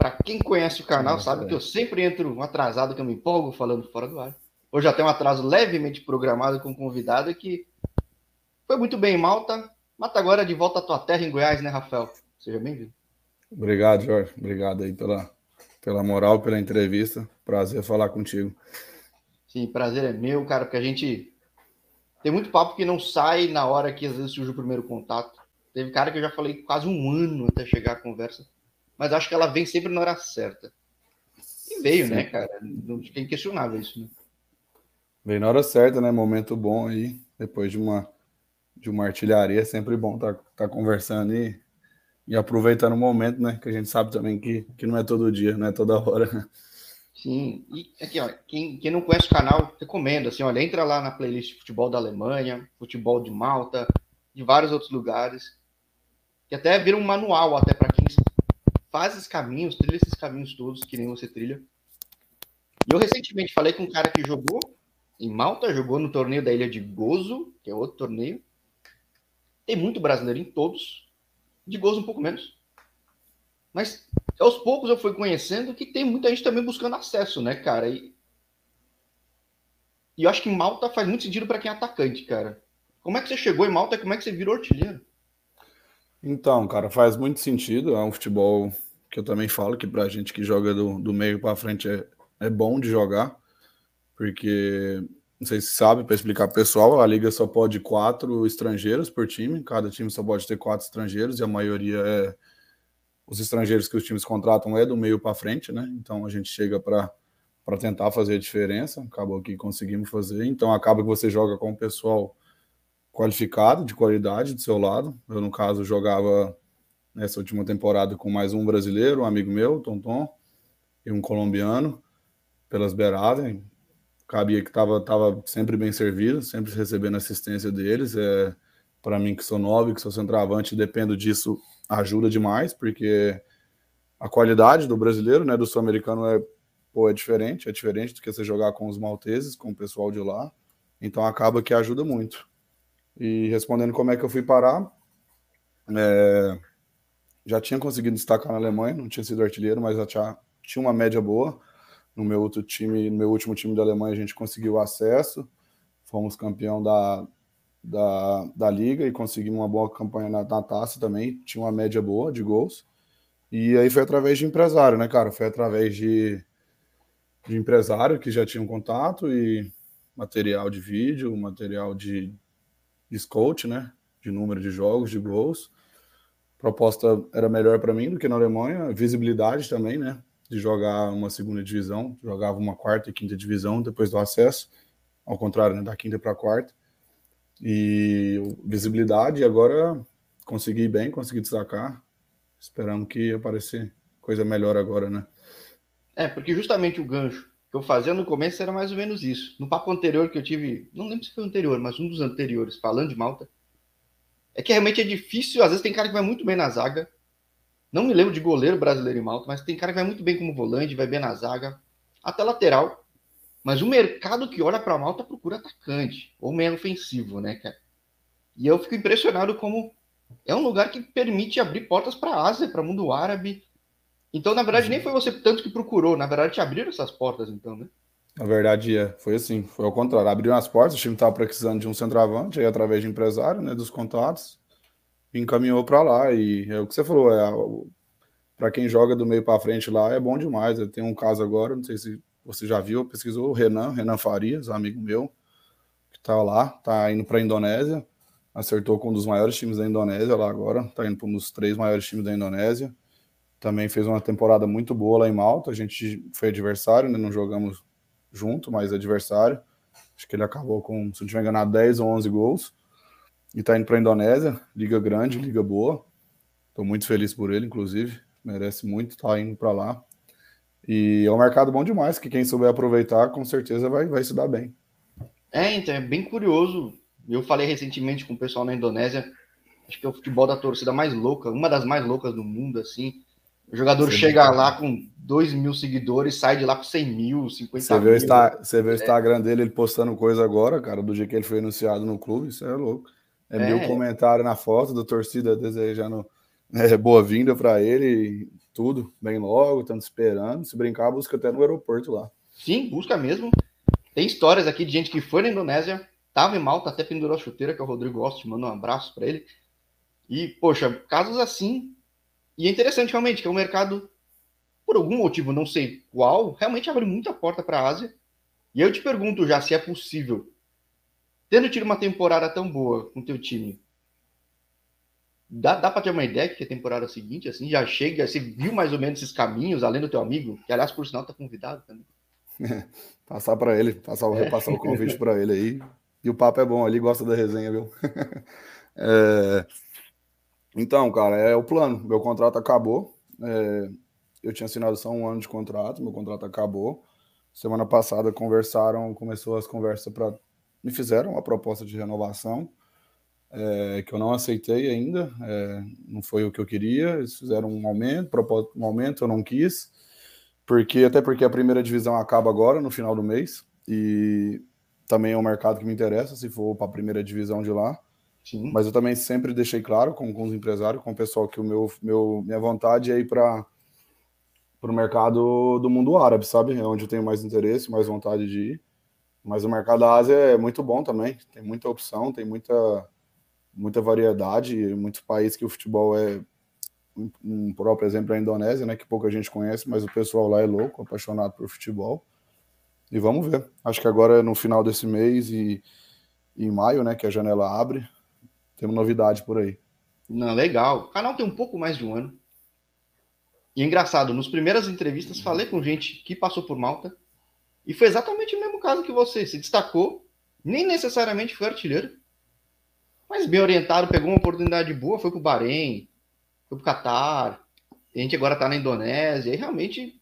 Para quem conhece o canal, Nossa, sabe é. que eu sempre entro um atrasado, que eu me empolgo falando fora do ar. Hoje já tem um atraso levemente programado com um convidado que foi muito bem em Malta, mas tá agora de volta à tua terra em Goiás, né, Rafael? Seja bem-vindo. Obrigado, Jorge. Obrigado aí pela, pela moral, pela entrevista. Prazer falar contigo. Sim, prazer é meu, cara, porque a gente tem muito papo que não sai na hora que às vezes surge o primeiro contato. Teve cara que eu já falei quase um ano até chegar a conversa, mas acho que ela vem sempre na hora certa. E veio, né, Sim. né, cara? Não é inquestionável isso, né? Veio na hora certa, né? Momento bom aí, depois de uma de uma artilharia, é sempre bom estar tá, tá conversando e, e aproveitando o momento, né? Que a gente sabe também que, que não é todo dia, não é toda hora. Sim, e aqui, ó, quem, quem não conhece o canal, recomendo, assim, olha, entra lá na playlist futebol da Alemanha, futebol de Malta, de vários outros lugares, que até vira um manual até para quem faz esses caminhos, trilha esses caminhos todos, que nem você trilha. E eu recentemente falei com um cara que jogou em Malta, jogou no torneio da Ilha de Gozo, que é outro torneio. Tem muito brasileiro em todos, de Gozo um pouco menos. Mas aos poucos eu fui conhecendo que tem muita gente também buscando acesso, né, cara? E, e eu acho que Malta faz muito sentido para quem é atacante, cara. Como é que você chegou em Malta como é que você virou artilheiro? Então, cara, faz muito sentido. É um futebol que eu também falo que pra gente que joga do, do meio para frente é, é bom de jogar, porque não sei se sabe, para explicar para o pessoal, a liga só pode quatro estrangeiros por time, cada time só pode ter quatro estrangeiros e a maioria é os estrangeiros que os times contratam é do meio para frente, né? Então a gente chega para para tentar fazer a diferença, acabou que conseguimos fazer. Então acaba que você joga com o pessoal qualificado, de qualidade do seu lado. Eu no caso jogava nessa última temporada com mais um brasileiro, um amigo meu, Tonton, e um colombiano pelas beiradas. Cabia que estava tava sempre bem servido, sempre recebendo assistência deles. É, para mim que sou novo, que sou centroavante, dependo disso ajuda demais, porque a qualidade do brasileiro, né, do sul-americano é, é diferente, é diferente do que você jogar com os malteses, com o pessoal de lá. Então acaba que ajuda muito. E respondendo como é que eu fui parar, é, já tinha conseguido destacar na Alemanha, não tinha sido artilheiro, mas já tinha, tinha uma média boa. No meu outro time, no meu último time da Alemanha, a gente conseguiu acesso, fomos campeão da, da, da liga e conseguimos uma boa campanha na, na, taça também. Tinha uma média boa de gols. E aí foi através de empresário, né, cara? Foi através de, de empresário que já tinha um contato e material de vídeo, material de, de scout, né? De número de jogos, de gols. Proposta era melhor para mim do que na Alemanha. Visibilidade também, né? De jogar uma segunda divisão. Jogava uma quarta e quinta divisão depois do acesso. Ao contrário, né? Da quinta para quarta e visibilidade. Agora consegui bem, consegui destacar. Esperamos que aparecer coisa melhor agora, né? É, porque justamente o gancho que eu fazia no começo era mais ou menos isso. No papo anterior que eu tive, não lembro se foi o anterior, mas um dos anteriores, falando de Malta, é que realmente é difícil. Às vezes tem cara que vai muito bem na zaga. Não me lembro de goleiro brasileiro em Malta, mas tem cara que vai muito bem como volante, vai bem na zaga. Até lateral. Mas o mercado que olha para Malta procura atacante, ou meio ofensivo, né, cara? E eu fico impressionado como é um lugar que permite abrir portas para a Ásia, para o mundo árabe. Então, na verdade, nem foi você tanto que procurou, na verdade, te abriram essas portas, então, né? Na verdade, é. foi assim, foi ao contrário. Abriram as portas, o time estava precisando de um centroavante, aí através de empresário, né, dos contatos, encaminhou para lá. E é o que você falou, é, para quem joga do meio para frente lá, é bom demais. Tem um caso agora, não sei se você já viu, pesquisou o Renan, Renan Farias, amigo meu, que está lá, está indo para a Indonésia, acertou com um dos maiores times da Indonésia lá agora, está indo para um dos três maiores times da Indonésia. Também fez uma temporada muito boa lá em Malta. A gente foi adversário, né? não jogamos junto, mas adversário. Acho que ele acabou com, se não tiver enganado, 10 ou 11 gols. E está indo para a Indonésia, liga grande, liga boa. Estou muito feliz por ele, inclusive. Merece muito estar tá indo para lá. E é um mercado bom demais, que quem souber aproveitar, com certeza vai, vai se dar bem. É, então, é bem curioso. Eu falei recentemente com o pessoal na Indonésia, acho que é o futebol da torcida mais louca, uma das mais loucas do mundo, assim. O jogador Sim, chega lá com 2 mil seguidores, sai de lá com 100 mil, 50 você mil. Está, você vê o é. Instagram dele, ele postando coisa agora, cara, do dia que ele foi anunciado no clube, isso é louco. É, é. mil comentários na foto da torcida desejando é, boa-vinda para ele. tudo, bem logo, tanto esperando. Se brincar, busca até no aeroporto lá. Sim, busca mesmo. Tem histórias aqui de gente que foi na Indonésia, tava em Malta, até pendurou a chuteira, que é o Rodrigo Ost, manda um abraço para ele. E, poxa, casos assim. E é interessante realmente que é um mercado, por algum motivo, não sei qual, realmente abre muita porta para a Ásia. E eu te pergunto já se é possível, tendo tido uma temporada tão boa com teu time, dá, dá para ter uma ideia que a temporada seguinte, assim, já chega, você viu mais ou menos esses caminhos, além do teu amigo, que aliás, por sinal, tá convidado também. passar para ele, passar, é. repassar o convite para ele aí. E o papo é bom ali, gosta da resenha, viu? é... Então, cara, é o plano. Meu contrato acabou. É... Eu tinha assinado só um ano de contrato, meu contrato acabou. Semana passada conversaram, começou as conversas para. Me fizeram uma proposta de renovação, é, que eu não aceitei ainda, é, não foi o que eu queria. Eles fizeram um aumento, um aumento, eu não quis, porque até porque a primeira divisão acaba agora, no final do mês, e também é um mercado que me interessa, se for para a primeira divisão de lá. Sim. Mas eu também sempre deixei claro com, com os empresários, com o pessoal, que o meu, meu minha vontade é ir para o mercado do mundo árabe, sabe? É onde eu tenho mais interesse, mais vontade de ir. Mas o mercado da Ásia é muito bom também, tem muita opção, tem muita, muita variedade, muitos países que o futebol é um próprio exemplo é a Indonésia, né, que pouca gente conhece, mas o pessoal lá é louco, apaixonado por futebol. E vamos ver. Acho que agora no final desse mês e em maio, né, que a janela abre, temos novidade por aí. Não, legal. O canal tem um pouco mais de um ano. E é engraçado, nos primeiras entrevistas falei com gente que passou por Malta e foi exatamente o mesmo caso que você. Se destacou, nem necessariamente foi artilheiro, mas bem orientado, pegou uma oportunidade boa, foi para o Bahrein, foi para o Catar, a gente agora está na Indonésia e realmente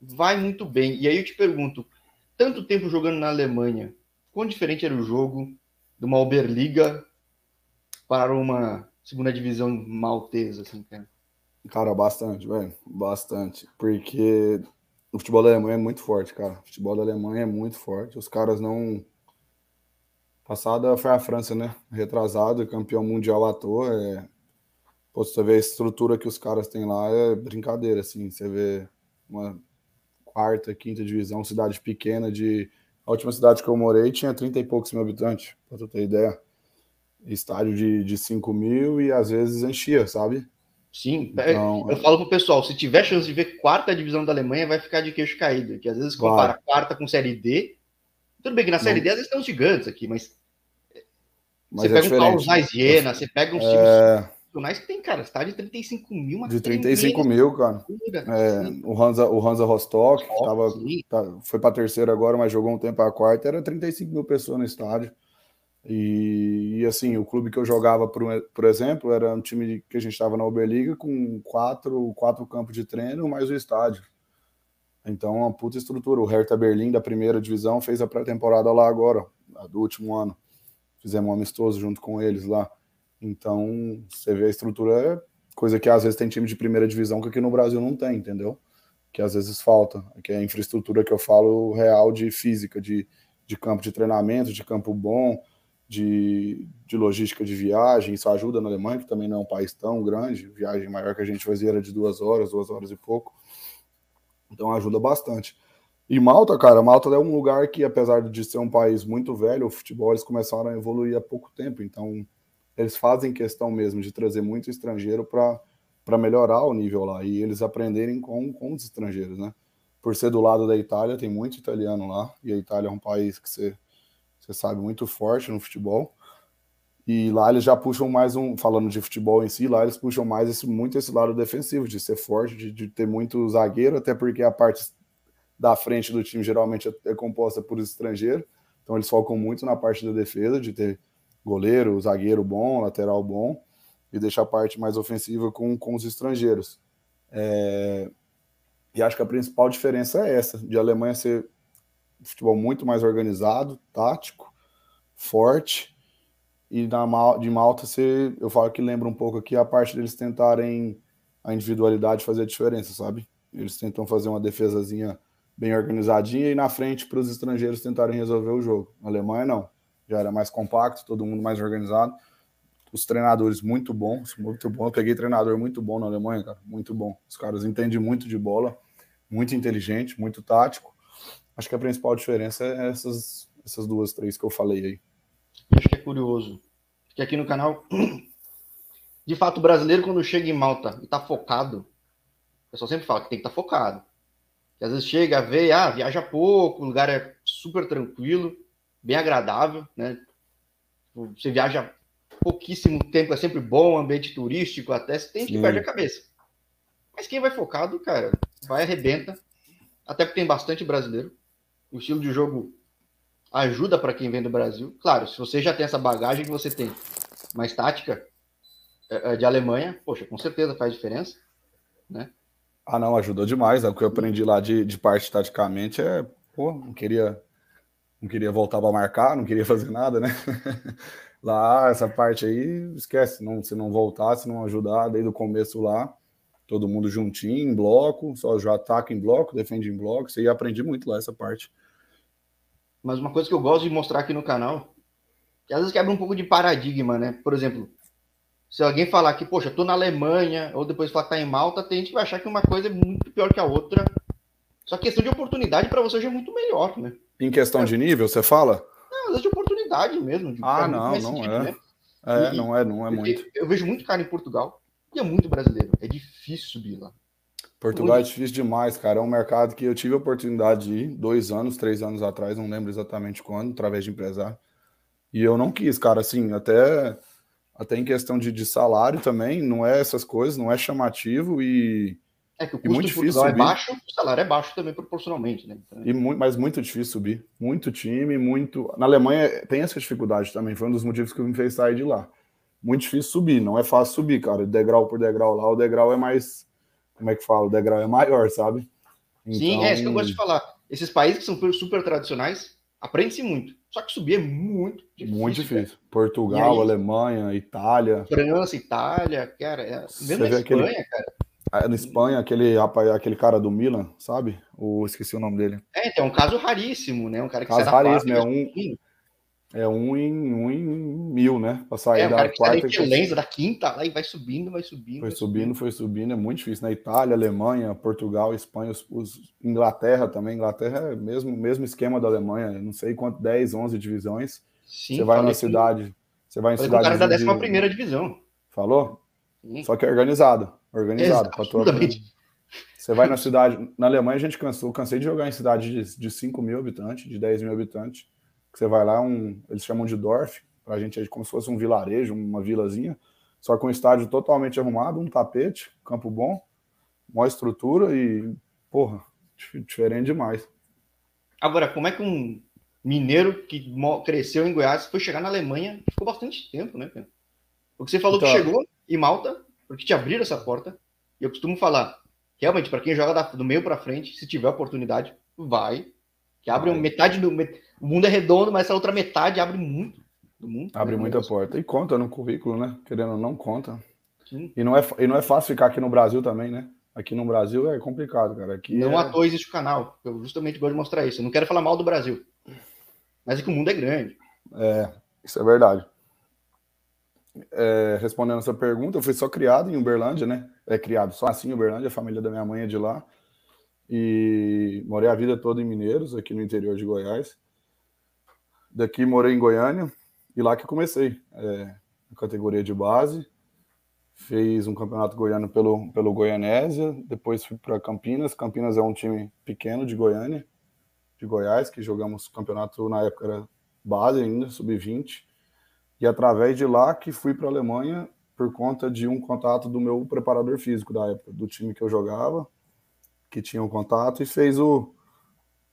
vai muito bem. E aí eu te pergunto, tanto tempo jogando na Alemanha, quão diferente era o jogo de uma Oberliga para uma segunda divisão maltesa, assim, cara? Cara, bastante, velho. Bastante. Porque o futebol da Alemanha é muito forte, cara. O futebol da Alemanha é muito forte. Os caras não. Passada foi a França, né? Retrasado, campeão mundial à toa. É... Pô, você vê a estrutura que os caras têm lá, é brincadeira, assim. Você vê uma quarta, quinta divisão, cidade pequena de. A última cidade que eu morei tinha 30 e poucos mil habitantes, pra tu ter ideia. Estádio de, de 5 mil e às vezes enchia, sabe? Sim, é, então, eu falo pro pessoal, se tiver chance de ver quarta divisão da Alemanha, vai ficar de queixo caído, que às vezes compara claro. quarta com série D. Tudo bem que na série não. D às vezes estão gigantes aqui, mas, mas você é pega diferente. um Carlos mais Jena, você pega uns é... times profissionais que tem, cara, estádio de 35 mil, De 35 mil, cara. É, o, Hansa, o Hansa Rostock, oh, tava, tá, foi para terceira agora, mas jogou um tempo a quarta, era 35 mil pessoas no estádio. E, e, assim, o clube que eu jogava, por, por exemplo, era um time que a gente estava na Oberliga com quatro, quatro campos de treino mais o estádio. Então, uma puta estrutura. O Hertha Berlim, da primeira divisão, fez a pré-temporada lá agora, do último ano. Fizemos um amistoso junto com eles lá. Então, você vê a estrutura, é coisa que às vezes tem time de primeira divisão que aqui no Brasil não tem, entendeu? Que às vezes falta. Que é a infraestrutura que eu falo real de física, de, de campo de treinamento, de campo bom, de, de logística de viagem, isso ajuda na Alemanha, que também não é um país tão grande, viagem maior que a gente fazia era de duas horas, duas horas e pouco, então ajuda bastante. E Malta, cara, Malta é um lugar que, apesar de ser um país muito velho, o futebol eles começaram a evoluir há pouco tempo, então eles fazem questão mesmo de trazer muito estrangeiro para melhorar o nível lá e eles aprenderem com, com os estrangeiros, né? Por ser do lado da Itália, tem muito italiano lá, e a Itália é um país que você você sabe, muito forte no futebol. E lá eles já puxam mais um, falando de futebol em si, lá eles puxam mais esse, muito esse lado defensivo, de ser forte, de, de ter muito zagueiro, até porque a parte da frente do time geralmente é, é composta por estrangeiros. Então eles focam muito na parte da defesa, de ter goleiro, zagueiro bom, lateral bom, e deixar a parte mais ofensiva com, com os estrangeiros. É... E acho que a principal diferença é essa, de Alemanha ser futebol muito mais organizado, tático, forte. E na, de Malta, você, eu falo que lembra um pouco aqui a parte deles tentarem a individualidade fazer a diferença, sabe? Eles tentam fazer uma defesazinha bem organizadinha e na frente para os estrangeiros tentarem resolver o jogo. Na Alemanha, não. Já era mais compacto, todo mundo mais organizado. os treinadores muito bons, muito bom. Eu peguei treinador muito bom na Alemanha, cara, muito bom. Os caras entendem muito de bola, muito inteligente, muito tático. Acho que a principal diferença é essas, essas duas, três que eu falei aí. Acho que é curioso. Que aqui no canal, de fato, o brasileiro, quando chega em Malta e tá focado, o pessoal sempre fala que tem que estar tá focado. Que às vezes chega, vê, ah, viaja pouco, o lugar é super tranquilo, bem agradável, né? Você viaja pouquíssimo tempo, é sempre bom, ambiente turístico, até você tem que perder a cabeça. Mas quem vai focado, cara, vai arrebenta. Até porque tem bastante brasileiro. O estilo de jogo ajuda para quem vem do Brasil. Claro, se você já tem essa bagagem que você tem, mais tática é, é, de Alemanha, poxa, com certeza faz diferença, né? Ah, não, ajudou demais. É o que eu aprendi lá de, de parte taticamente é, pô, não queria, não queria voltar para marcar, não queria fazer nada, né? lá, essa parte aí, esquece, não, se não voltar, se não ajudar desde o começo lá, todo mundo juntinho, em bloco, só já ataca em bloco, defende em bloco, isso aí aprendi muito lá, essa parte. Mas uma coisa que eu gosto de mostrar aqui no canal, que às vezes quebra um pouco de paradigma, né? Por exemplo, se alguém falar que, poxa, tô na Alemanha, ou depois falar que tá em Malta, tem gente que vai achar que uma coisa é muito pior que a outra. Só que questão de oportunidade para você já é muito melhor, né? Em questão é. de nível, você fala? Não, às vezes de oportunidade mesmo. De ah, não, não sentido, é. Né? É, e, não é, não é muito. Eu vejo muito cara em Portugal e é muito brasileiro. É difícil subir lá. Portugal é difícil demais, cara. É um mercado que eu tive a oportunidade de ir dois anos, três anos atrás, não lembro exatamente quando, através de empresário. E eu não quis, cara, assim, até, até em questão de, de salário também, não é essas coisas, não é chamativo e. É que o custo muito de Portugal é subir. é baixo, o salário é baixo também proporcionalmente, né? Então... E muito, mas muito difícil subir. Muito time, muito. Na Alemanha tem essa dificuldade também, foi um dos motivos que me fez sair de lá. Muito difícil subir, não é fácil subir, cara. Degrau por degrau lá, o degrau é mais como é que fala, o degrau é maior, sabe? Então... Sim, é isso que eu gosto de falar. Esses países que são super tradicionais, aprende-se muito. Só que subir é muito difícil. Muito difícil. Cara. Portugal, aí, Alemanha, Itália. França, Itália, cara. É... Mesmo na Espanha, aquele... cara. É, na Espanha, aquele, aquele cara do Milan, sabe? O, esqueci o nome dele. É, então, é um caso raríssimo, né? Um cara que caso raríssimo, é um, é um em, um em mil, né? Pra sair é, da quarta. Que da quinta, lá e vai subindo, vai subindo. Foi vai subindo, subindo, foi subindo. É muito difícil. Na né? Itália, Alemanha, Portugal, Espanha, os, os, Inglaterra também. Inglaterra é mesmo mesmo esquema da Alemanha. Não sei quanto, 10, 11 divisões. Sim, você vai na cidade. Você vai em cidade. O cara da 11 primeira divisão. Falou? Sim. Só que é organizado. Organizado. Exatamente. Você vai na cidade. Na Alemanha a gente cansou. Cansei de jogar em cidade de, de 5 mil habitantes, de 10 mil habitantes que você vai lá, um, eles chamam de Dorf, para a gente é como se fosse um vilarejo, uma vilazinha, só com um estádio totalmente arrumado, um tapete, campo bom, uma estrutura e, porra, diferente demais. Agora, como é que um mineiro que cresceu em Goiás foi chegar na Alemanha ficou bastante tempo, né? Porque você falou então, que chegou em Malta, porque te abriram essa porta, e eu costumo falar, realmente, para quem joga do meio para frente, se tiver oportunidade, vai, que abre metade do o mundo é redondo, mas essa outra metade abre muito do mundo. Abre né? muita porta. E conta no currículo, né? Querendo ou não, conta. E não, é, e não é fácil ficar aqui no Brasil também, né? Aqui no Brasil é complicado, cara. Aqui não é... à toa existe o canal. Eu justamente gosto de mostrar isso. Eu não quero falar mal do Brasil. Mas é que o mundo é grande. É, isso é verdade. É, respondendo essa pergunta, eu fui só criado em Uberlândia, né? É criado só assim em Uberlândia, a família da minha mãe é de lá. E morei a vida toda em Mineiros, aqui no interior de Goiás. Daqui morei em Goiânia e lá que comecei. É, na categoria de base. Fiz um campeonato goiano pelo, pelo Goianésia. Depois fui para Campinas. Campinas é um time pequeno de Goiânia, de Goiás, que jogamos campeonato na época era base ainda, sub-20. E através de lá que fui para a Alemanha por conta de um contato do meu preparador físico da época, do time que eu jogava, que tinha um contato e fez o,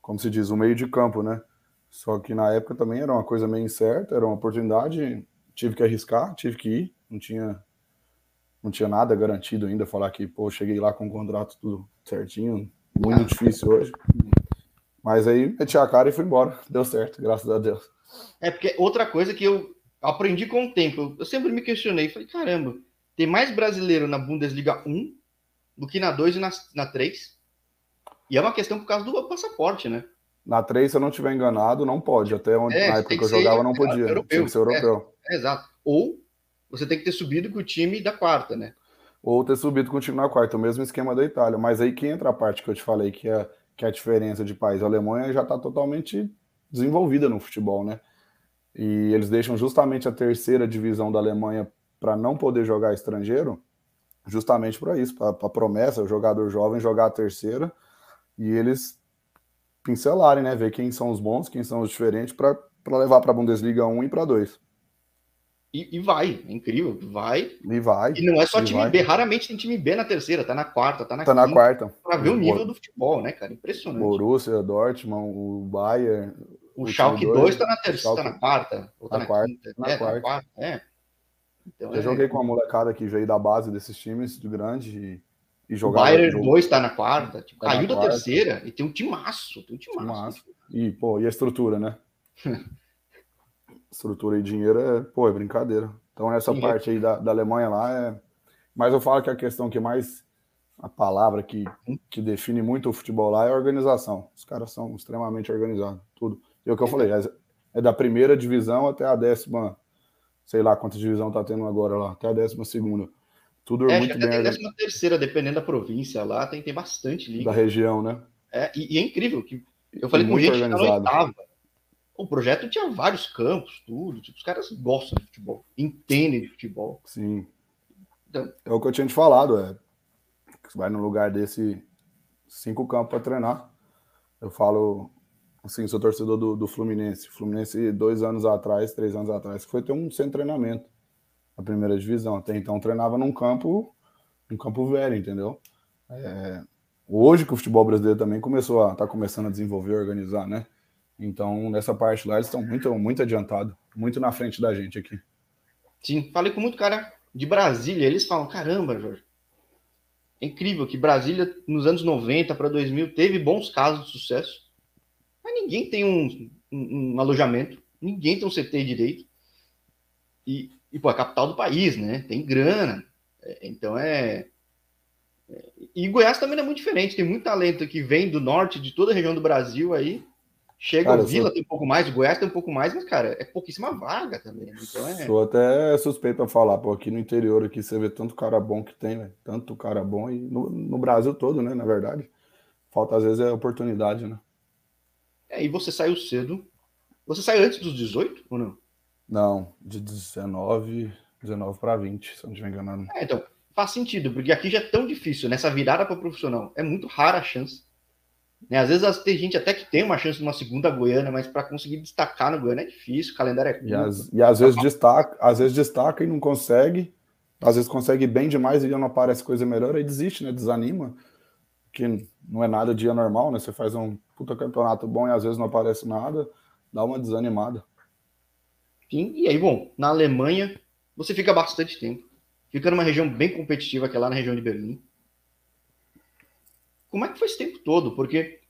como se diz, o meio de campo, né? Só que na época também era uma coisa meio incerta, era uma oportunidade, tive que arriscar, tive que ir, não tinha não tinha nada garantido ainda falar que, pô, cheguei lá com o contrato tudo certinho, muito difícil hoje. Mas aí meti a cara e fui embora. Deu certo, graças a Deus. É porque outra coisa que eu aprendi com o tempo, eu sempre me questionei, falei, caramba, tem mais brasileiro na Bundesliga 1 do que na 2 e na, na 3. E é uma questão por causa do passaporte, né? Na 3, se eu não estiver enganado, não pode. Até onde, é, na época que eu jogava, não podia. Europeu. Tinha que ser europeu. É, é, exato. Ou você tem que ter subido com o time da quarta, né? Ou ter subido com o time na quarta, o mesmo esquema da Itália. Mas aí que entra a parte que eu te falei, que é, que é a diferença de país. A Alemanha já está totalmente desenvolvida no futebol, né? E eles deixam justamente a terceira divisão da Alemanha para não poder jogar estrangeiro, justamente para isso, para a promessa, o jogador jovem jogar a terceira e eles pincelarem, né? Ver quem são os bons, quem são os diferentes, para levar para a Bundesliga 1 e para 2. E, e, vai, é incrível, vai. E vai. E não é só time vai. B, raramente tem time B na terceira, tá na quarta, tá na tá quinta, na quarta. Pra ver o nível do futebol, né, cara? Impressionante. Borussia, Dortmund, o Bayern. O, o Schalke 2 tá na terceira, tá na quarta. Ou tá na, na quarta. Quinta. Na, é, quarta. na quarta. É. Então, Eu é... joguei com a molecada que veio da base desses times de grande e, jogava. O Bayern 2 tá na quarta, tipo, tá caiu da quarta. terceira e tem um timaço, tem um timaço. E, pô, e a estrutura, né? estrutura e dinheiro é, pô, é brincadeira. Então essa Sim, parte aí da, da Alemanha lá é. Mas eu falo que a questão que mais. A palavra que, que define muito o futebol lá é organização. Os caras são extremamente organizados, tudo. E é o que eu falei, é, é da primeira divisão até a décima, sei lá quanta divisão tá tendo agora lá, até a décima segunda. Tudo é, muito bem. Até décima terceira, dependendo da província lá, tem, tem bastante liga. Da região, né? É, e, e é incrível que eu falei com gente organizado. que tá na oitava o projeto tinha vários campos, tudo. Tipo, os caras gostam de futebol, entendem de futebol. Sim. Então, é o que eu tinha te falado, é. Você vai num lugar desse, cinco campos para treinar. Eu falo, assim, sou torcedor do, do Fluminense. Fluminense, dois anos atrás, três anos atrás, foi ter um de treinamento na primeira divisão. Até então treinava num campo, num campo velho, entendeu? É, hoje que o futebol brasileiro também começou a tá começando a desenvolver, organizar, né? Então, nessa parte lá, eles estão muito, muito adiantados, muito na frente da gente aqui. Sim, falei com muito cara de Brasília, eles falam: caramba, Jorge, é incrível que Brasília, nos anos 90 para 2000, teve bons casos de sucesso, mas ninguém tem um, um, um alojamento, ninguém tem um CT direito. E, e, pô, é a capital do país, né? Tem grana. É, então é, é. E Goiás também não é muito diferente, tem muito talento que vem do norte, de toda a região do Brasil aí, Chega cara, o Vila, sou... tem um pouco mais, o Goiás tem um pouco mais, mas, cara, é pouquíssima vaga também. Né? Então é... Sou até suspeito a falar, pô, aqui no interior aqui você vê tanto cara bom que tem, né? Tanto cara bom, e no, no Brasil todo, né, na verdade. Falta, às vezes, é oportunidade, né? É, e você saiu cedo. Você saiu antes dos 18 ou não? Não, de 19, 19 para 20, se eu não estiver enganado. É, então, faz sentido, porque aqui já é tão difícil, nessa virada para profissional. É muito rara a chance né? Às vezes tem gente até que tem uma chance de uma segunda Goiânia, mas para conseguir destacar no Goiânia é difícil, o calendário é curto. E, as, e às vezes destaca, às vezes destaca e não consegue, às vezes consegue bem demais e não aparece coisa melhor, aí desiste, né? Desanima, que não é nada dia normal, né? Você faz um puta campeonato bom e às vezes não aparece nada, dá uma desanimada. E aí, bom, na Alemanha você fica bastante tempo. Fica numa região bem competitiva, que é lá na região de Berlim. Como é que foi esse tempo todo? Porque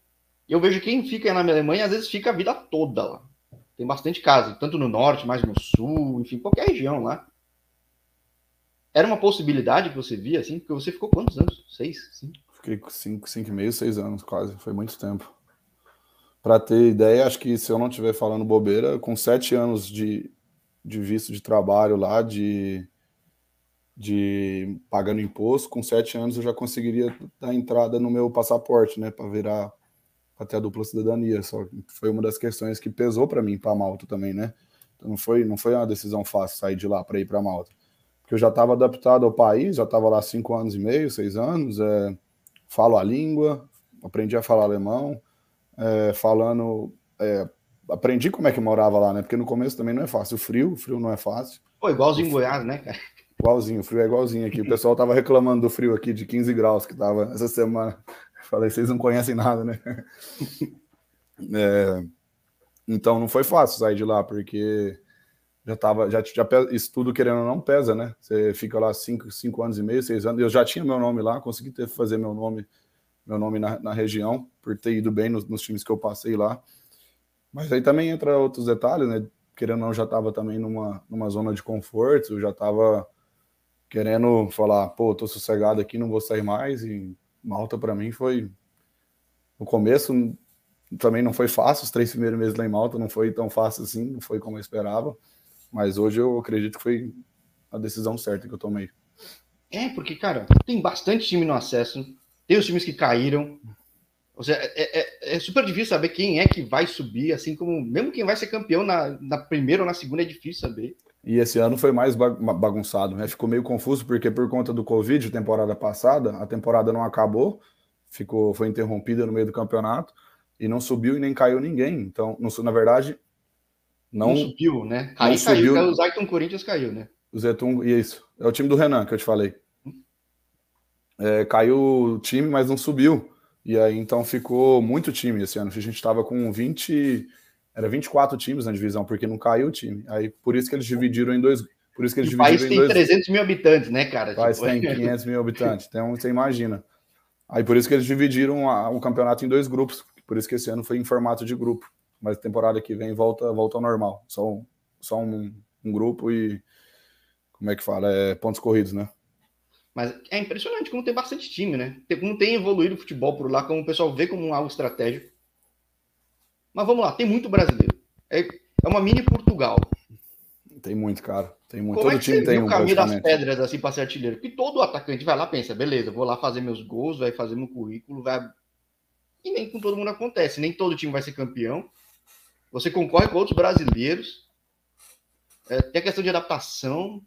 eu vejo quem fica na Alemanha, às vezes fica a vida toda lá. Tem bastante casa, tanto no norte, mais no sul, enfim, qualquer região lá. Era uma possibilidade que você via, assim? Porque você ficou quantos anos? Seis? Cinco? Fiquei cinco, cinco e meio, seis anos quase. Foi muito tempo. Para ter ideia, acho que se eu não estiver falando bobeira, com sete anos de, de visto de trabalho lá, de de pagando imposto, com sete anos eu já conseguiria dar entrada no meu passaporte, né, para virar até a dupla cidadania. Só foi uma das questões que pesou para mim para Malta também, né? Então não foi não foi uma decisão fácil sair de lá para ir para Malta, porque eu já estava adaptado ao país, já estava lá cinco anos e meio, seis anos, é, falo a língua, aprendi a falar alemão, é, falando é, aprendi como é que morava lá, né? Porque no começo também não é fácil. O frio, o frio não é fácil. Pô, igualzinho em Goiás, né, cara? Igualzinho, o frio é igualzinho aqui. O pessoal tava reclamando do frio aqui de 15 graus que tava essa semana. Falei, vocês não conhecem nada, né? É, então não foi fácil sair de lá, porque já tava, já, já isso tudo querendo ou não pesa, né? Você fica lá cinco, cinco anos e meio, seis anos. Eu já tinha meu nome lá, consegui ter, fazer meu nome, meu nome na, na região, por ter ido bem nos, nos, times que eu passei lá. Mas aí também entra outros detalhes, né? Querendo ou não, já estava também numa, numa zona de conforto, já estava querendo falar, pô, tô sossegado aqui, não vou sair mais. E Malta para mim foi no começo também não foi fácil, os três primeiros meses lá em Malta não foi tão fácil assim, não foi como eu esperava. Mas hoje eu acredito que foi a decisão certa que eu tomei. É, porque, cara, tem bastante time no acesso, tem os times que caíram. Ou seja, é, é, é, super difícil saber quem é que vai subir, assim como mesmo quem vai ser campeão na, na primeira ou na segunda é difícil saber. E esse ano foi mais bagunçado, né? Ficou meio confuso, porque por conta do Covid, temporada passada, a temporada não acabou, ficou, foi interrompida no meio do campeonato, e não subiu e nem caiu ninguém. Então, não, na verdade, não, não subiu, né? Aí caiu, subiu, o Zayton Corinthians caiu, né? O Zetung, isso. É o time do Renan que eu te falei. É, caiu o time, mas não subiu. E aí então ficou muito time esse ano. A gente estava com 20. Era 24 times na divisão, porque não caiu o time. Aí por isso que eles dividiram em dois. Por isso que eles o país tem dois... 300 mil habitantes, né, cara? O país tipo... tem 500 mil habitantes. Então você imagina. Aí por isso que eles dividiram a, o campeonato em dois grupos. Por isso que esse ano foi em formato de grupo. Mas temporada que vem volta, volta ao normal. Só, só um, um grupo e como é que fala? É pontos corridos, né? Mas é impressionante como tem bastante time, né? Como tem evoluído o futebol por lá, como o pessoal vê como algo estratégico. Mas vamos lá, tem muito brasileiro. É, é uma mini Portugal. Tem muito, cara. Tem muito. Como Todo é que time tem um. o caminho das pedras assim para ser artilheiro? Porque todo atacante vai lá pensa, beleza, vou lá fazer meus gols, vai fazer meu currículo, vai. E nem com todo mundo acontece. Nem todo time vai ser campeão. Você concorre com outros brasileiros. É, tem a questão de adaptação.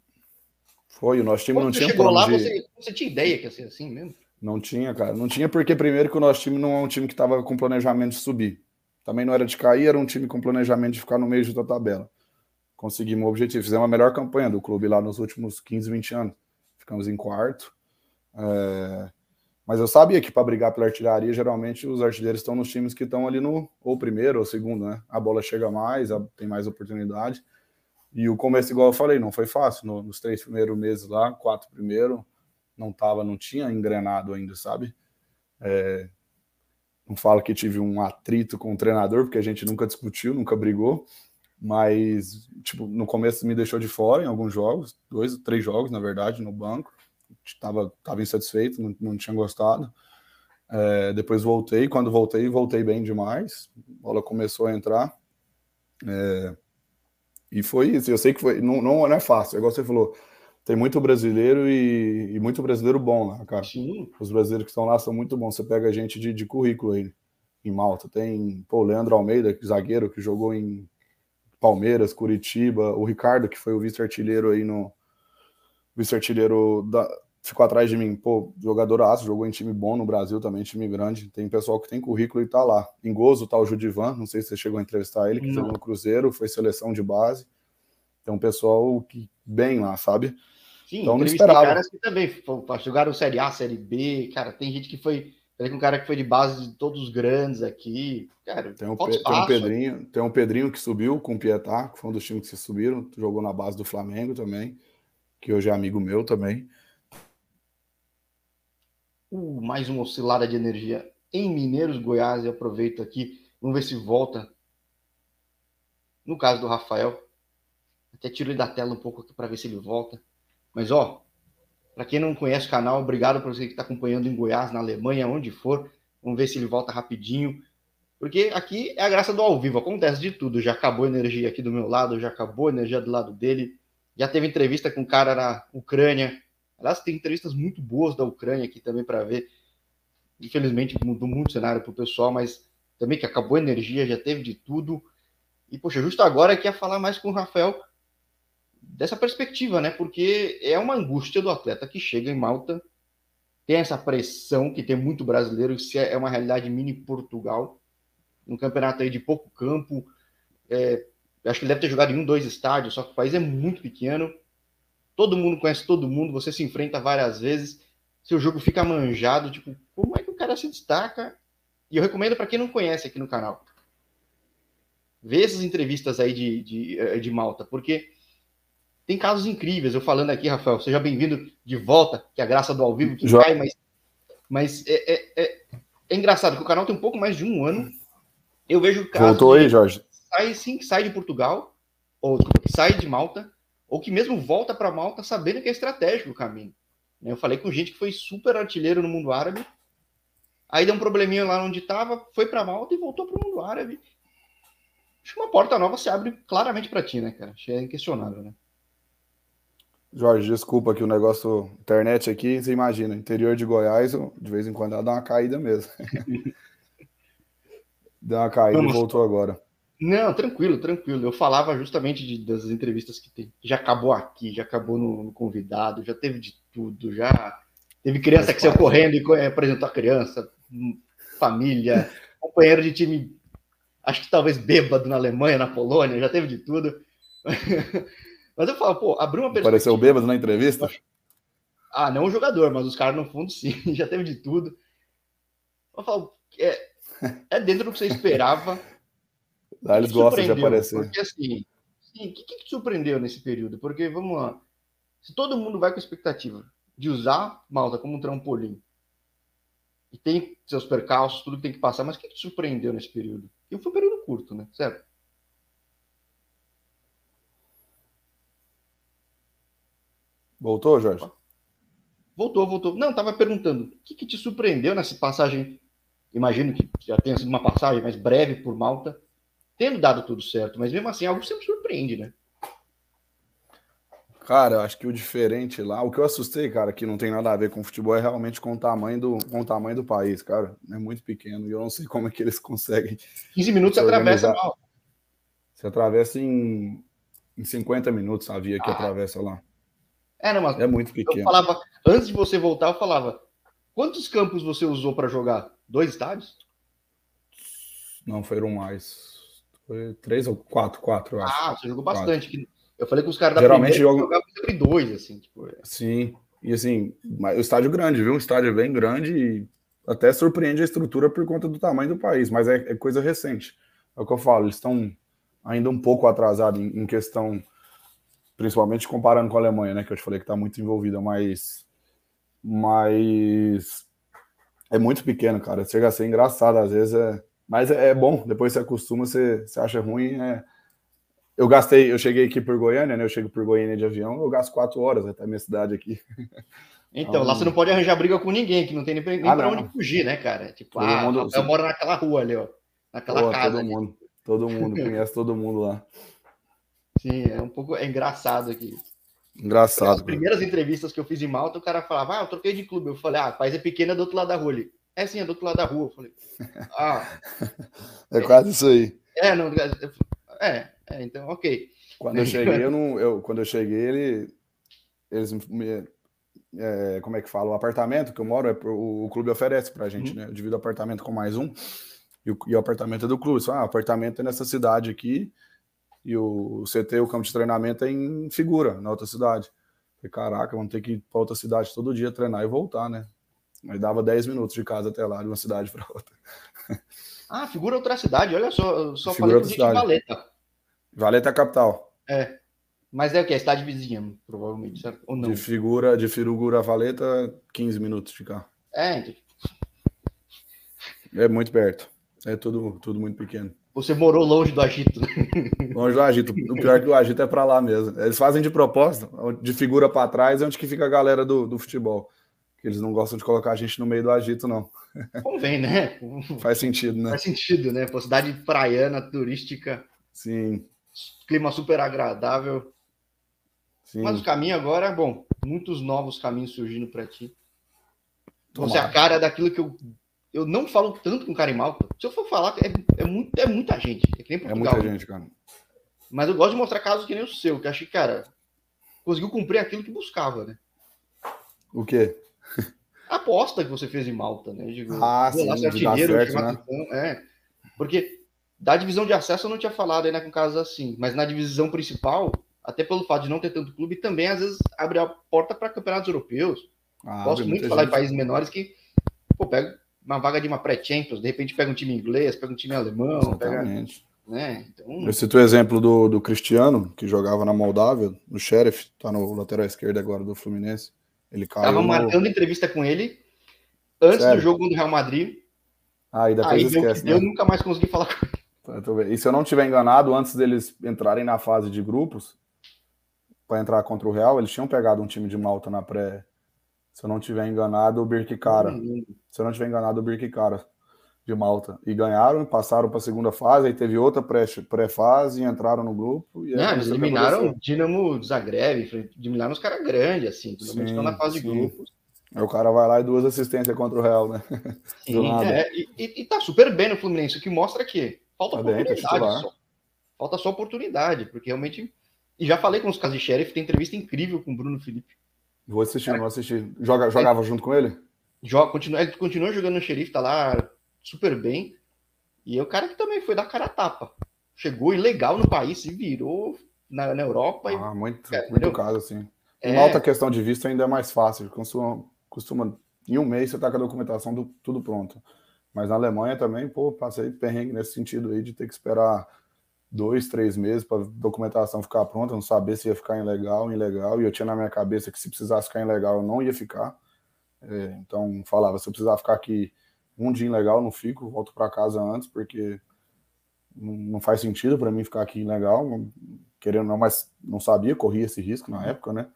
Foi, o nosso time Quando não tinha chegou lá, de... você, você tinha ideia que ia ser assim mesmo? Não tinha, cara. Não tinha, porque primeiro que o nosso time não é um time que estava com planejamento de subir. Também não era de cair, era um time com planejamento de ficar no meio da tabela. Conseguimos o objetivo. Fizemos a melhor campanha do clube lá nos últimos 15, 20 anos. Ficamos em quarto. É... Mas eu sabia que para brigar pela artilharia, geralmente os artilheiros estão nos times que estão ali no ou primeiro ou segundo, né? A bola chega mais, tem mais oportunidade. E o começo, igual eu falei, não foi fácil. No, nos três primeiros meses lá, quatro primeiro, não tava, não tinha engrenado ainda, sabe? É, não falo que tive um atrito com o treinador, porque a gente nunca discutiu, nunca brigou, mas tipo, no começo me deixou de fora em alguns jogos, dois, três jogos, na verdade, no banco. Tava, tava insatisfeito, não, não tinha gostado. É, depois voltei, quando voltei, voltei bem demais. A bola começou a entrar. É, e foi isso. Eu sei que foi, não, não é fácil, é igual você falou. Tem muito brasileiro e, e muito brasileiro bom lá, cara. Sim. Os brasileiros que estão lá são muito bons. Você pega gente de, de currículo aí em Malta. Tem pô, o Leandro Almeida, zagueiro, que jogou em Palmeiras, Curitiba. O Ricardo, que foi o vice-artilheiro aí no. Vice-artilheiro da, ficou atrás de mim. Pô, jogador aço, jogou em time bom no Brasil também, time grande. Tem pessoal que tem currículo e tá lá. Em Gozo tá o Judivan, não sei se você chegou a entrevistar ele, que não. jogou no Cruzeiro, foi seleção de base. Tem um pessoal que bem lá, sabe? Sim, então não esperava. caras que também jogaram Série A, Série B, cara, tem gente que foi. Tem um cara que foi de base de todos os grandes aqui. Cara, tem um, tem um Pedrinho, tem um Pedrinho que subiu com o Pietá, que foi um dos times que subiram, jogou na base do Flamengo também, que hoje é amigo meu também. Uh, mais uma oscilada de energia em Mineiros, Goiás. E aproveito aqui, vamos ver se volta. No caso do Rafael, até tiro ele da tela um pouco aqui para ver se ele volta. Mas ó, para quem não conhece o canal, obrigado por você que está acompanhando em Goiás, na Alemanha, onde for. Vamos ver se ele volta rapidinho. Porque aqui é a graça do ao vivo, acontece de tudo. Já acabou a energia aqui do meu lado, já acabou a energia do lado dele. Já teve entrevista com um cara na Ucrânia, Aliás, tem entrevistas muito boas da Ucrânia aqui também para ver. Infelizmente mudou muito o cenário para o pessoal, mas também que acabou a energia, já teve de tudo. E, poxa, justo agora que ia falar mais com o Rafael dessa perspectiva, né? Porque é uma angústia do atleta que chega em Malta, tem essa pressão que tem muito brasileiro, isso é uma realidade mini Portugal, um campeonato aí de pouco campo. É, acho que ele deve ter jogado em um, dois estádios, só que o país é muito pequeno todo mundo conhece todo mundo, você se enfrenta várias vezes, seu jogo fica manjado, tipo, como é que o cara se destaca? E eu recomendo para quem não conhece aqui no canal. Ver essas entrevistas aí de, de, eh, de Malta, porque tem casos incríveis. Eu falando aqui, Rafael, seja bem-vindo de volta, que é a graça do ao vivo que Já. cai, mas, mas é, é, é, é, engraçado que o canal tem um pouco mais de um ano. Eu vejo casos. Voltou aí, Jorge. Sai, sim, que sai de Portugal, ou que sai de Malta, ou que mesmo volta para Malta sabendo que é estratégico o caminho. Eu falei com gente que foi super artilheiro no mundo árabe, aí deu um probleminha lá onde estava, foi para Malta e voltou para o mundo árabe. Acho que uma porta nova se abre claramente para ti, né, cara? Acho que é inquestionável, né? Jorge, desculpa que o negócio internet aqui, você imagina, interior de Goiás, de vez em quando ela dá uma caída mesmo. Deu uma caída Vamos. e voltou agora. Não, tranquilo, tranquilo. Eu falava justamente de, das entrevistas que tem. Já acabou aqui, já acabou no, no convidado, já teve de tudo, já teve criança que saiu correndo e é, apresentou a criança, hum, família, companheiro de time, acho que talvez bêbado na Alemanha, na Polônia, já teve de tudo. Mas eu falo, pô, abriu uma perspectiva. Pareceu bêbado na entrevista? Ah, não o jogador, mas os caras no fundo sim, já teve de tudo. Eu falo, é, é dentro do que você esperava. Lá eles gostam de aparecer. Porque assim, sim, o que, que te surpreendeu nesse período? Porque, vamos lá, se todo mundo vai com expectativa de usar Malta como um trampolim, e tem seus percalços, tudo que tem que passar, mas o que, que te surpreendeu nesse período? E foi um período curto, né? Certo? Voltou, Jorge? Voltou, voltou. Não, estava perguntando, o que, que, te surpreendeu nessa passagem? Imagino que já tenha sido uma passagem mais breve por Malta, tendo dado tudo certo, mas mesmo assim, algo sempre surpreende, né? Cara, acho que o diferente lá, o que eu assustei, cara, que não tem nada a ver com futebol, é realmente com o tamanho do, com o tamanho do país, cara. É muito pequeno e eu não sei como é que eles conseguem. 15 minutos você atravessa mal. Você atravessa em, em 50 minutos a via que ah. atravessa lá. É, não, mas é muito pequeno. Eu falava, antes de você voltar, eu falava, quantos campos você usou para jogar? Dois estádios? Não, foram mais. Foi três ou quatro, quatro, eu acho. Ah, você jogou bastante. Quatro. Eu falei com os caras da Geralmente primeira joga... jogavam sempre dois, assim. Tipo... É. Sim, e assim, o estádio grande, viu? Um estádio bem grande e até surpreende a estrutura por conta do tamanho do país, mas é, é coisa recente. É o que eu falo, eles estão ainda um pouco atrasados em, em questão principalmente comparando com a Alemanha, né, que eu te falei que está muito envolvida, mas, mas é muito pequeno, cara. Chega a ser engraçado às vezes, é, mas é, é bom. Depois você acostuma, você, você acha ruim. É... Eu gastei, eu cheguei aqui por Goiânia, né? Eu chego por Goiânia de avião, eu gasto quatro horas até a minha cidade aqui. Então, lá você não pode arranjar briga com ninguém, que não tem nem, nem ah, para onde fugir, né, cara? Tipo, todo ah, mundo, eu moro naquela rua ali, ó. Naquela Pô, casa. Todo ali. mundo, todo mundo, conhece todo mundo lá. Sim, é um pouco é engraçado aqui. Engraçado. As primeiras entrevistas que eu fiz em Malta, o cara falava, ah, eu troquei de clube. Eu falei, ah, país é pequeno, é do outro lado da rua ali. É sim, é do outro lado da rua. Eu falei, ah. é quase isso aí. É, não, é, é, então, ok. Quando eu cheguei, eu não, eu, quando eu cheguei, ele, eles me, é, como é que fala? O apartamento que eu moro, é, o, o clube oferece pra gente, uhum. né? Eu divido o apartamento com mais um, e o, e o apartamento é do clube. Só, ah, apartamento é nessa cidade aqui, e o CT, o campo de treinamento, é em figura, na outra cidade. Falei, caraca, vamos ter que ir para outra cidade todo dia treinar e voltar, né? Mas dava 10 minutos de casa até lá, de uma cidade para outra. Ah, figura outra cidade, olha só, só figura falei com Valeta. Valeta é a capital. É. Mas é o que? É cidade vizinha, provavelmente, certo? Ou não? De figura, de figura Valeta, 15 minutos de carro. É, então... É muito perto. É tudo, tudo muito pequeno. Você morou longe do Agito. Longe do Agito. O pior é que o Agito é para lá mesmo. Eles fazem de propósito, de figura para trás, é onde que fica a galera do, do futebol. Eles não gostam de colocar a gente no meio do Agito, não. Convém, né? Faz sentido, né? Faz sentido, né? Pô, cidade praiana, turística. Sim. Clima super agradável. Sim. Mas o caminho agora, bom, muitos novos caminhos surgindo para ti. Você é a cara daquilo que eu eu não falo tanto com Malta. Se eu for falar, é, é, muito, é muita gente. É, é muita gente, cara. Mas eu gosto de mostrar casos que nem o seu, que achei que, cara, conseguiu cumprir aquilo que buscava, né? O quê? Aposta que você fez em Malta, né? Digo, ah, sim, artilheiro, certo, né? é. Porque da divisão de acesso eu não tinha falado ainda com casos assim, mas na divisão principal, até pelo fato de não ter tanto clube, também às vezes abre a porta para campeonatos europeus. Ah, Gosto muito de falar gente. em países menores que, pô, pega uma vaga de uma pré-champions, de repente pega um time inglês, pega um time alemão, Exatamente. Pega, né? Então... Eu cito o exemplo do, do Cristiano, que jogava na Moldávia, no Sheriff, tá no lateral esquerdo agora do Fluminense. Ele caiu Tava marcando entrevista com ele antes Sério? do jogo do Real Madrid. Ah, e depois Aí esquece, né? Eu nunca mais consegui falar com ele. E se eu não tiver enganado, antes deles entrarem na fase de grupos, para entrar contra o Real, eles tinham pegado um time de Malta na pré, se eu não tiver enganado, o Birkikara. Uhum. Se eu não tiver enganado, o Birkikara. De Malta. E ganharam, passaram para a segunda fase, aí teve outra pré-fase, e entraram no grupo. E Não, eles eliminaram o Dinamo Zagreb, eliminaram os caras grandes, assim, estão na fase sim. de grupos. Aí o cara vai lá e duas assistências contra o Real, né? Sim, é, e, e, tá super bem no Fluminense, o que mostra que falta tá oportunidade bem, tá só. Falta só oportunidade, porque realmente. E já falei com os casos de Sheriff, tem entrevista incrível com o Bruno Felipe. Vou assistir, cara, vou assistir. Joga, jogava é, junto com ele? Joga, continua, ele continua jogando no Sheriff, tá lá super bem. E é o cara que também foi dar cara a tapa. Chegou ilegal no país, se virou na, na Europa. Ah, e, muito, cara, muito caso, assim. É... Em alta questão de visto ainda é mais fácil. Costuma, costuma em um mês você tá com a documentação do, tudo pronto. Mas na Alemanha também, pô, passei perrengue nesse sentido aí de ter que esperar dois, três meses para documentação ficar pronta, não saber se ia ficar ilegal, ilegal, e eu tinha na minha cabeça que se precisasse ficar ilegal eu não ia ficar. É, então falava, se eu precisar ficar aqui um dia ilegal, não fico, volto para casa antes, porque não faz sentido para mim ficar aqui ilegal, querendo não, mas não sabia, corria esse risco na época, né?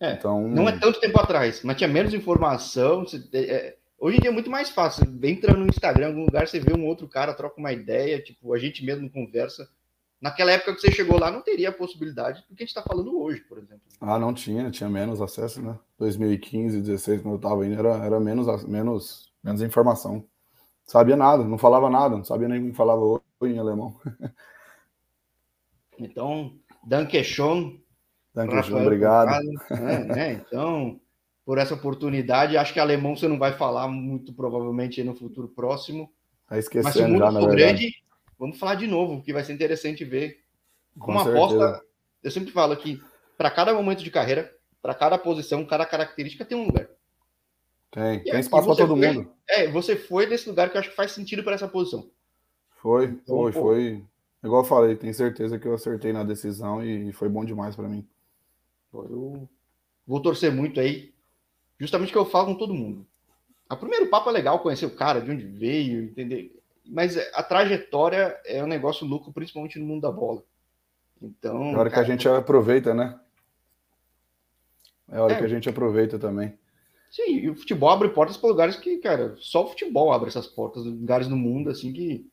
É, então, não é tanto tempo atrás, mas tinha menos informação. É, hoje em dia é muito mais fácil. Entra no Instagram, em algum lugar, você vê um outro cara, troca uma ideia, tipo, a gente mesmo conversa. Naquela época que você chegou lá, não teria a possibilidade do que a gente está falando hoje, por exemplo. Ah, não tinha, tinha menos acesso, né? 2015, 16, quando eu estava indo, era, era menos, menos menos informação. Sabia nada, não falava nada, não sabia nem falava oi em alemão. Então, danke schon. Danke schon, obrigado. Né, né? Então, por essa oportunidade, acho que alemão você não vai falar muito provavelmente no futuro próximo. Tá esquecendo Mas se o mundo já, for grande, vamos falar de novo, que vai ser interessante ver. Com uma aposta, eu sempre falo que para cada momento de carreira, para cada posição, cada característica tem um lugar. Tem, tem espaço para todo foi, mundo. É, você foi nesse lugar que eu acho que faz sentido para essa posição. Foi, então, foi, pô, foi. Igual eu falei, tenho certeza que eu acertei na decisão e foi bom demais para mim. Eu vou torcer muito aí, justamente que eu falo com todo mundo. A primeiro papo é legal conhecer o cara, de onde veio, entender. Mas a trajetória é um negócio louco, principalmente no mundo da bola. Então. É hora cara, que a gente aproveita, né? É hora é, que a gente aproveita também. Sim, e o futebol abre portas para lugares que, cara, só o futebol abre essas portas, lugares no mundo, assim, que.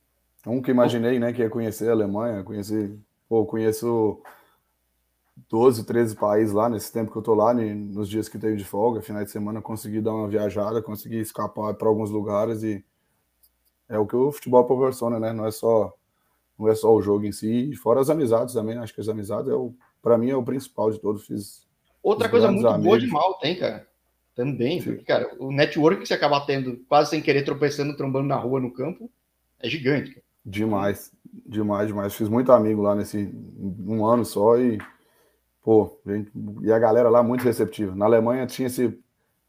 Que imaginei, né, que ia conhecer a Alemanha, conhecer. Pô, conheço 12, 13 países lá nesse tempo que eu tô lá, nos dias que teve de folga, finais de semana, consegui dar uma viajada, consegui escapar para alguns lugares e é o que o futebol proporciona, né? Não é só não é só o jogo em si, fora as amizades também, acho que as amizades é o para mim é o principal de todos, fiz Outra coisa muito amigos. boa de Malta, hein, cara? Também, porque, cara, o network que você acaba tendo quase sem querer, tropeçando, trombando na rua, no campo, é gigante. Cara. Demais, demais, demais. Fiz muito amigo lá nesse um ano só e, pô, gente, e a galera lá muito receptiva. Na Alemanha tinha esse,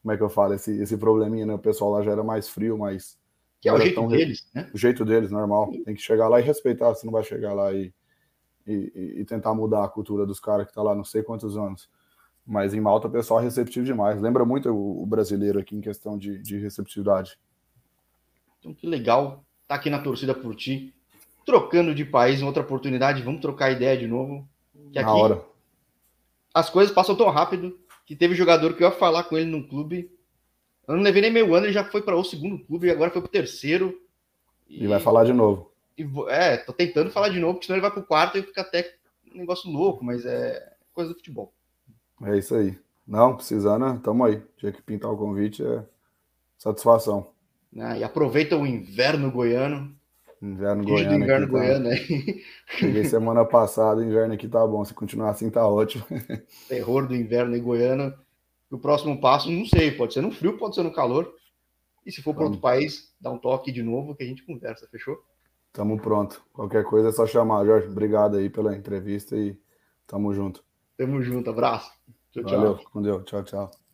como é que eu falo, esse, esse probleminha, né? O pessoal lá já era mais frio, mais. Que é o jeito deles, né? O jeito deles, normal. Tem que chegar lá e respeitar, você não vai chegar lá e, e, e tentar mudar a cultura dos caras que tá lá não sei quantos anos. Mas em Malta o pessoal é receptivo demais. Lembra muito o, brasileiro aqui em questão de, de receptividade. Então, que legal estar tá aqui na torcida por ti. Trocando de país em outra oportunidade. Vamos trocar ideia de novo. Que aqui, na hora. As coisas passam tão rápido que teve jogador que eu ia falar com ele no clube. Eu não levei nem meio ano, ele já foi para o segundo clube e agora foi para o terceiro. E, e, vai falar de novo. E, é, tô tentando falar de novo, porque senão ele vai para o quarto e fica até um negócio louco, mas é coisa do futebol. É isso aí. Não, precisando, tamo aí. Tinha que pintar o convite, é satisfação. Ah, e aproveita o inverno goiano. Inverno goiano. Inverno tá... goiano aí. Cheguei semana passada, o inverno aqui tá bom. Se continuar assim, tá ótimo. Terror do inverno em Goiânia. O próximo passo, não sei, pode ser no frio, pode ser no calor. E se for para outro país, dá um toque de novo que a gente conversa, fechou? Tamo pronto. Qualquer coisa é só chamar, Jorge. Obrigado aí pela entrevista e tamo junto. Tamo junto, abraço. Tchau, Valeu, tchau. com Deus. Tchau, tchau.